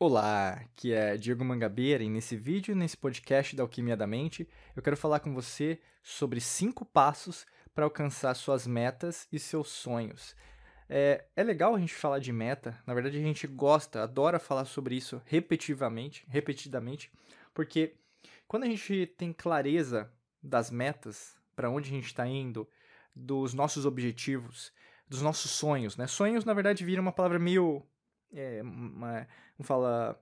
Olá, aqui é Diego Mangabeira e nesse vídeo, nesse podcast da Alquimia da Mente, eu quero falar com você sobre cinco passos para alcançar suas metas e seus sonhos. É, é legal a gente falar de meta, na verdade a gente gosta, adora falar sobre isso repetitivamente, repetidamente, porque quando a gente tem clareza das metas, para onde a gente está indo, dos nossos objetivos, dos nossos sonhos, né? Sonhos, na verdade, viram uma palavra meio é, uma, falar,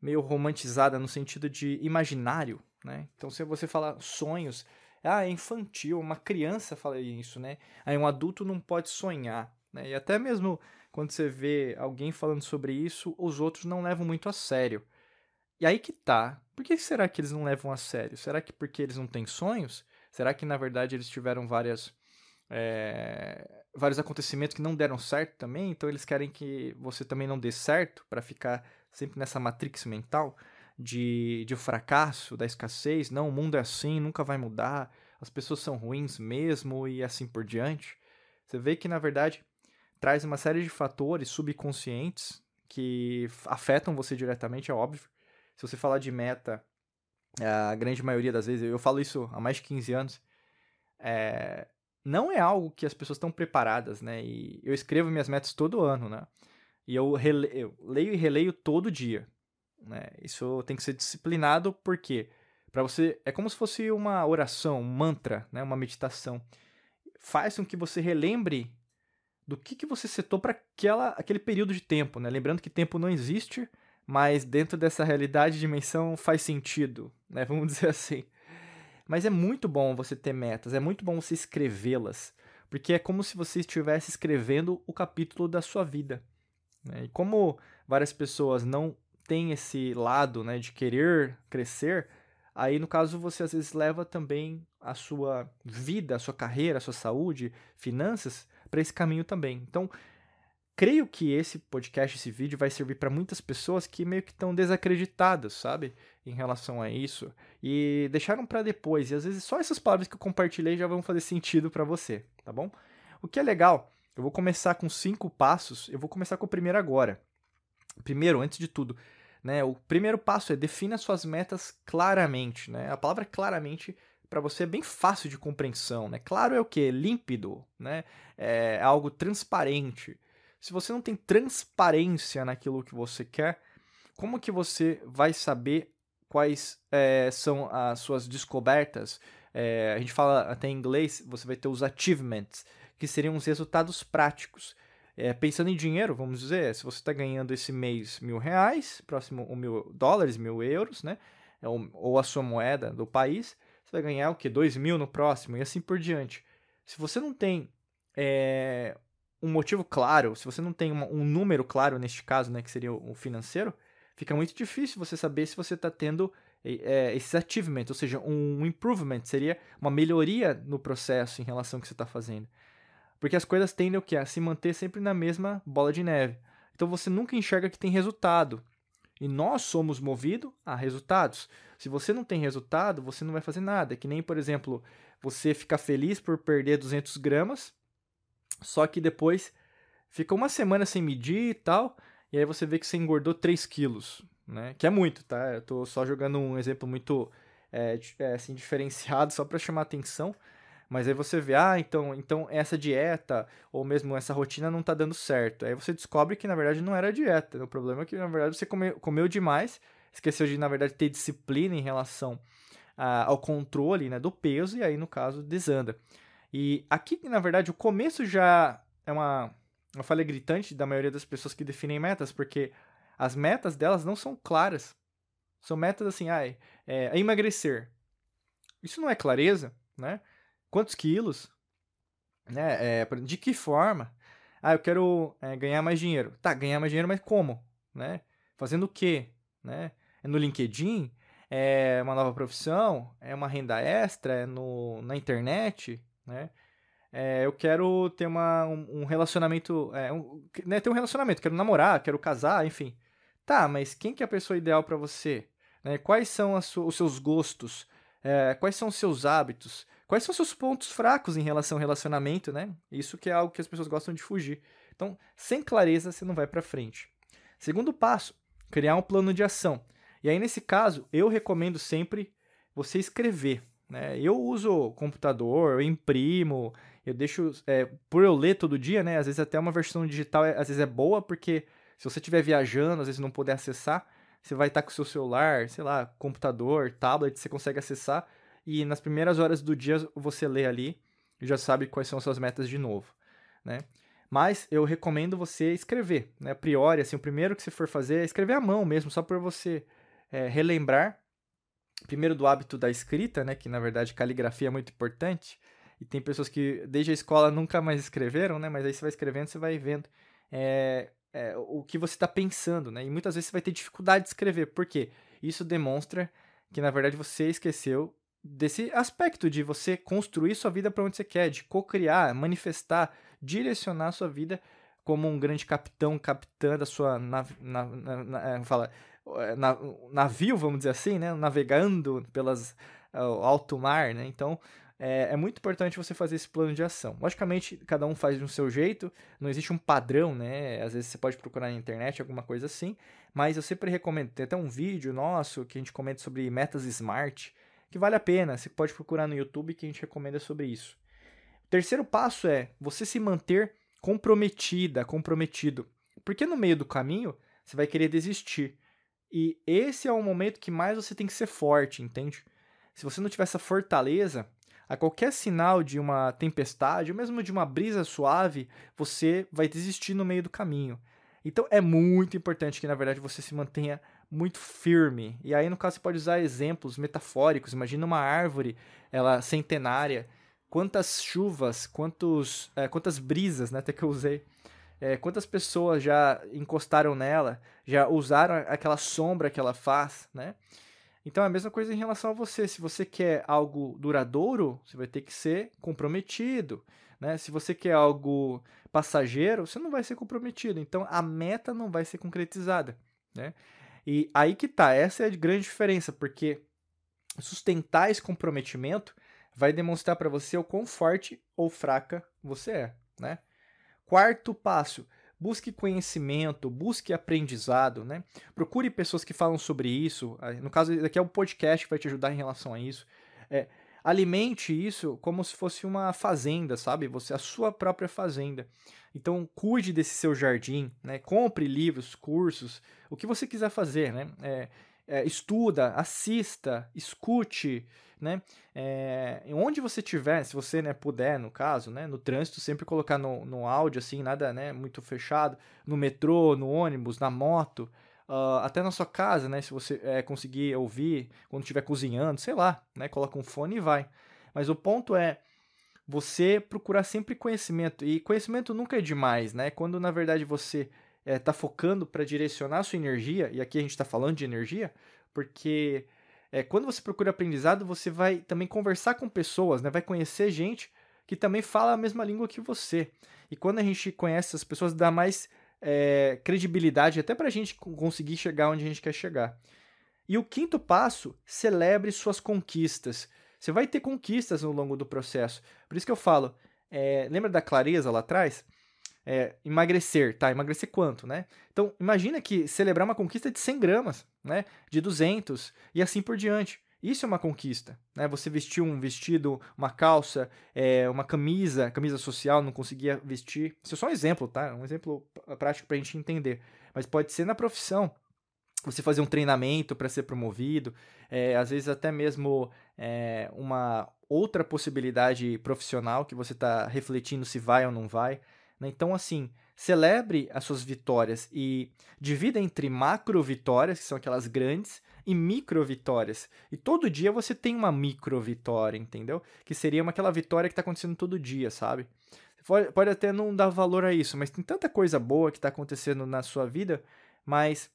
meio romantizada no sentido de imaginário, né? Então, se você fala sonhos, ah, é infantil, uma criança fala isso, né? Aí um adulto não pode sonhar, né? E até mesmo quando você vê alguém falando sobre isso, os outros não levam muito a sério. E aí que tá. Por que será que eles não levam a sério? Será que porque eles não têm sonhos? Será que na verdade eles tiveram várias é, vários acontecimentos que não deram certo também, então eles querem que você também não dê certo para ficar sempre nessa matrix mental de, de fracasso, da escassez. Não, o mundo é assim, nunca vai mudar, as pessoas são ruins mesmo e assim por diante. Você vê que na verdade traz uma série de fatores subconscientes que afetam você diretamente, é óbvio. Se você falar de meta, a grande maioria das vezes, eu falo isso há mais de 15 anos, é, não é algo que as pessoas estão preparadas, né? E eu escrevo minhas metas todo ano, né? E eu, rele... eu leio e releio todo dia, né? Isso tem que ser disciplinado porque para você é como se fosse uma oração, um mantra, né? Uma meditação. Faz com que você relembre do que, que você setou para aquele período de tempo, né? Lembrando que tempo não existe, mas dentro dessa realidade de dimensão faz sentido, né? Vamos dizer assim. Mas é muito bom você ter metas, é muito bom você escrevê-las, porque é como se você estivesse escrevendo o capítulo da sua vida. Né? E como várias pessoas não têm esse lado né, de querer crescer, aí no caso você às vezes leva também a sua vida, a sua carreira, a sua saúde, finanças para esse caminho também. Então, creio que esse podcast, esse vídeo vai servir para muitas pessoas que meio que estão desacreditadas, sabe, em relação a isso e deixaram para depois. E às vezes só essas palavras que eu compartilhei já vão fazer sentido para você, tá bom? O que é legal, eu vou começar com cinco passos. Eu vou começar com o primeiro agora. Primeiro, antes de tudo, né, o primeiro passo é defina suas metas claramente, né? A palavra claramente para você é bem fácil de compreensão, né? Claro é o que? Límpido, né? É algo transparente se você não tem transparência naquilo que você quer, como que você vai saber quais é, são as suas descobertas? É, a gente fala até em inglês, você vai ter os achievements, que seriam os resultados práticos. É, pensando em dinheiro, vamos dizer, se você está ganhando esse mês mil reais, próximo um mil dólares, mil euros, né? Ou, ou a sua moeda do país, você vai ganhar o que? Dois mil no próximo e assim por diante. Se você não tem é, um motivo claro, se você não tem uma, um número claro neste caso, né, que seria o financeiro, fica muito difícil você saber se você está tendo é, esses achievements, ou seja, um improvement, seria uma melhoria no processo em relação ao que você está fazendo. Porque as coisas tendem o que? A se manter sempre na mesma bola de neve. Então você nunca enxerga que tem resultado. E nós somos movidos a resultados. Se você não tem resultado, você não vai fazer nada. É que nem, por exemplo, você ficar feliz por perder 200 gramas, só que depois fica uma semana sem medir e tal, e aí você vê que você engordou 3 quilos, né? Que é muito, tá? Eu tô só jogando um exemplo muito é, é, assim, diferenciado só para chamar atenção. Mas aí você vê, ah, então, então essa dieta ou mesmo essa rotina não tá dando certo. Aí você descobre que na verdade não era dieta. O problema é que na verdade você comeu, comeu demais, esqueceu de na verdade ter disciplina em relação a, ao controle né, do peso e aí no caso desanda. E aqui, na verdade, o começo já é uma, uma falha gritante da maioria das pessoas que definem metas, porque as metas delas não são claras. São metas assim, ah, é, é emagrecer. Isso não é clareza, né? Quantos quilos? Né? É, de que forma? Ah, eu quero é, ganhar mais dinheiro. Tá, ganhar mais dinheiro, mas como? Né? Fazendo o quê? Né? É no LinkedIn? É uma nova profissão? É uma renda extra? É no, na internet? Né? É, eu quero ter uma, um, um relacionamento, é, um, né, ter um relacionamento, quero namorar, quero casar, enfim. Tá, mas quem que é a pessoa ideal para você? Né? Quais são os seus gostos? É, quais são os seus hábitos? Quais são os seus pontos fracos em relação ao relacionamento, né? Isso que é algo que as pessoas gostam de fugir. Então, sem clareza, você não vai para frente. Segundo passo, criar um plano de ação. E aí, nesse caso, eu recomendo sempre você escrever. Né? Eu uso computador, eu imprimo, eu deixo. É, por eu ler todo dia, né? Às vezes até uma versão digital é, às vezes é boa, porque se você estiver viajando, às vezes não puder acessar, você vai estar com o seu celular, sei lá, computador, tablet, você consegue acessar. E nas primeiras horas do dia você lê ali e já sabe quais são suas metas de novo, né? Mas eu recomendo você escrever, né? A priori, assim, o primeiro que você for fazer é escrever à mão mesmo, só para você é, relembrar primeiro do hábito da escrita, né? Que na verdade caligrafia é muito importante. E tem pessoas que desde a escola nunca mais escreveram, né? Mas aí você vai escrevendo, você vai vendo é, é, o que você está pensando, né? E muitas vezes você vai ter dificuldade de escrever. Por quê? Isso demonstra que na verdade você esqueceu desse aspecto de você construir sua vida para onde você quer, de co-criar, manifestar, direcionar sua vida como um grande capitão, capitã da sua nav, na, na, na, fala, é, navio, vamos dizer assim, né? Navegando pelas uh, alto mar, né? Então, é, é, muito importante você fazer esse plano de ação. Logicamente, cada um faz do seu jeito, não existe um padrão, né? Às vezes você pode procurar na internet alguma coisa assim, mas eu sempre recomendo. Tem até um vídeo nosso que a gente comenta sobre metas smart, que vale a pena. Você pode procurar no YouTube que a gente recomenda sobre isso. O terceiro passo é você se manter comprometida, comprometido. Porque no meio do caminho você vai querer desistir. E esse é o momento que mais você tem que ser forte, entende? Se você não tiver essa fortaleza, a qualquer sinal de uma tempestade, ou mesmo de uma brisa suave, você vai desistir no meio do caminho. Então é muito importante que, na verdade, você se mantenha muito firme. E aí, no caso, você pode usar exemplos metafóricos. Imagina uma árvore, ela centenária. Quantas chuvas, quantos, é, quantas brisas, né? Até que eu usei. É, quantas pessoas já encostaram nela, já usaram aquela sombra que ela faz, né? Então é a mesma coisa em relação a você. Se você quer algo duradouro, você vai ter que ser comprometido. Né? Se você quer algo passageiro, você não vai ser comprometido. Então a meta não vai ser concretizada. Né? E aí que tá, essa é a grande diferença, porque sustentar esse comprometimento vai demonstrar para você o quão forte ou fraca você é. Né? Quarto passo, busque conhecimento, busque aprendizado, né? Procure pessoas que falam sobre isso. Ah, no caso, daqui é um podcast que vai te ajudar em relação a isso. É, alimente isso como se fosse uma fazenda, sabe? Você a sua própria fazenda. Então, cuide desse seu jardim, né? Compre livros, cursos, o que você quiser fazer, né? É, é, estuda, assista, escute, né? É, onde você tiver, se você né, puder, no caso, né, no trânsito, sempre colocar no, no áudio, assim, nada né, muito fechado, no metrô, no ônibus, na moto, uh, até na sua casa, né, se você é, conseguir ouvir quando estiver cozinhando, sei lá, né, coloca um fone e vai. Mas o ponto é você procurar sempre conhecimento, e conhecimento nunca é demais, né? Quando na verdade você está é, focando para direcionar a sua energia, e aqui a gente está falando de energia, porque é, quando você procura aprendizado, você vai também conversar com pessoas, né? vai conhecer gente que também fala a mesma língua que você. E quando a gente conhece as pessoas, dá mais é, credibilidade até para a gente conseguir chegar onde a gente quer chegar. E o quinto passo, celebre suas conquistas. Você vai ter conquistas ao longo do processo. Por isso que eu falo, é, lembra da clareza lá atrás? É, emagrecer, tá? Emagrecer quanto, né? Então, imagina que celebrar uma conquista de 100 gramas, né? De 200 e assim por diante. Isso é uma conquista, né? Você vestiu um vestido, uma calça, é, uma camisa, camisa social, não conseguia vestir. Isso é só um exemplo, tá? Um exemplo prático para a gente entender. Mas pode ser na profissão. Você fazer um treinamento para ser promovido, é, às vezes até mesmo é, uma outra possibilidade profissional que você está refletindo se vai ou não vai. Né? Então, assim, celebre as suas vitórias e divida entre macro vitórias, que são aquelas grandes, e micro vitórias. E todo dia você tem uma micro vitória, entendeu? Que seria uma, aquela vitória que está acontecendo todo dia, sabe? Pode, pode até não dar valor a isso, mas tem tanta coisa boa que está acontecendo na sua vida, mas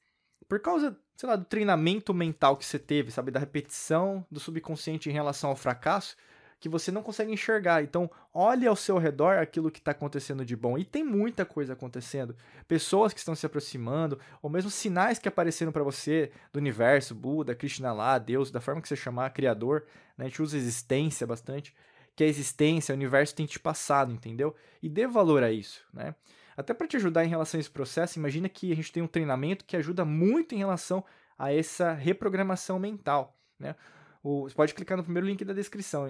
por causa, sei lá, do treinamento mental que você teve, sabe? Da repetição do subconsciente em relação ao fracasso, que você não consegue enxergar. Então, olhe ao seu redor aquilo que está acontecendo de bom. E tem muita coisa acontecendo. Pessoas que estão se aproximando, ou mesmo sinais que apareceram para você do universo, Buda, Krishna lá, Deus, da forma que você chamar, Criador. Né? A gente usa existência bastante. Que a existência, o universo tem te passado, entendeu? E dê valor a isso, né? Até para te ajudar em relação a esse processo, imagina que a gente tem um treinamento que ajuda muito em relação a essa reprogramação mental, né? O, você pode clicar no primeiro link da descrição,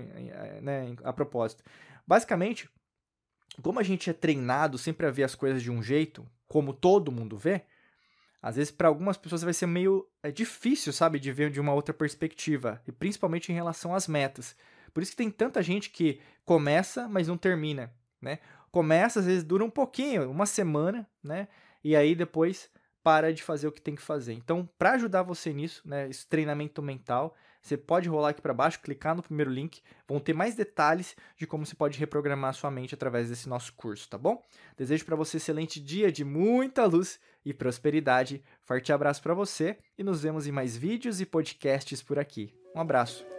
né, a propósito. Basicamente, como a gente é treinado sempre a ver as coisas de um jeito, como todo mundo vê, às vezes para algumas pessoas vai ser meio é difícil, sabe, de ver de uma outra perspectiva, e principalmente em relação às metas. Por isso que tem tanta gente que começa, mas não termina, né? Começa, às vezes dura um pouquinho, uma semana, né? E aí depois para de fazer o que tem que fazer. Então, para ajudar você nisso, né, esse treinamento mental, você pode rolar aqui para baixo, clicar no primeiro link, vão ter mais detalhes de como você pode reprogramar sua mente através desse nosso curso, tá bom? Desejo para você um excelente dia de muita luz e prosperidade. Forte abraço para você e nos vemos em mais vídeos e podcasts por aqui. Um abraço.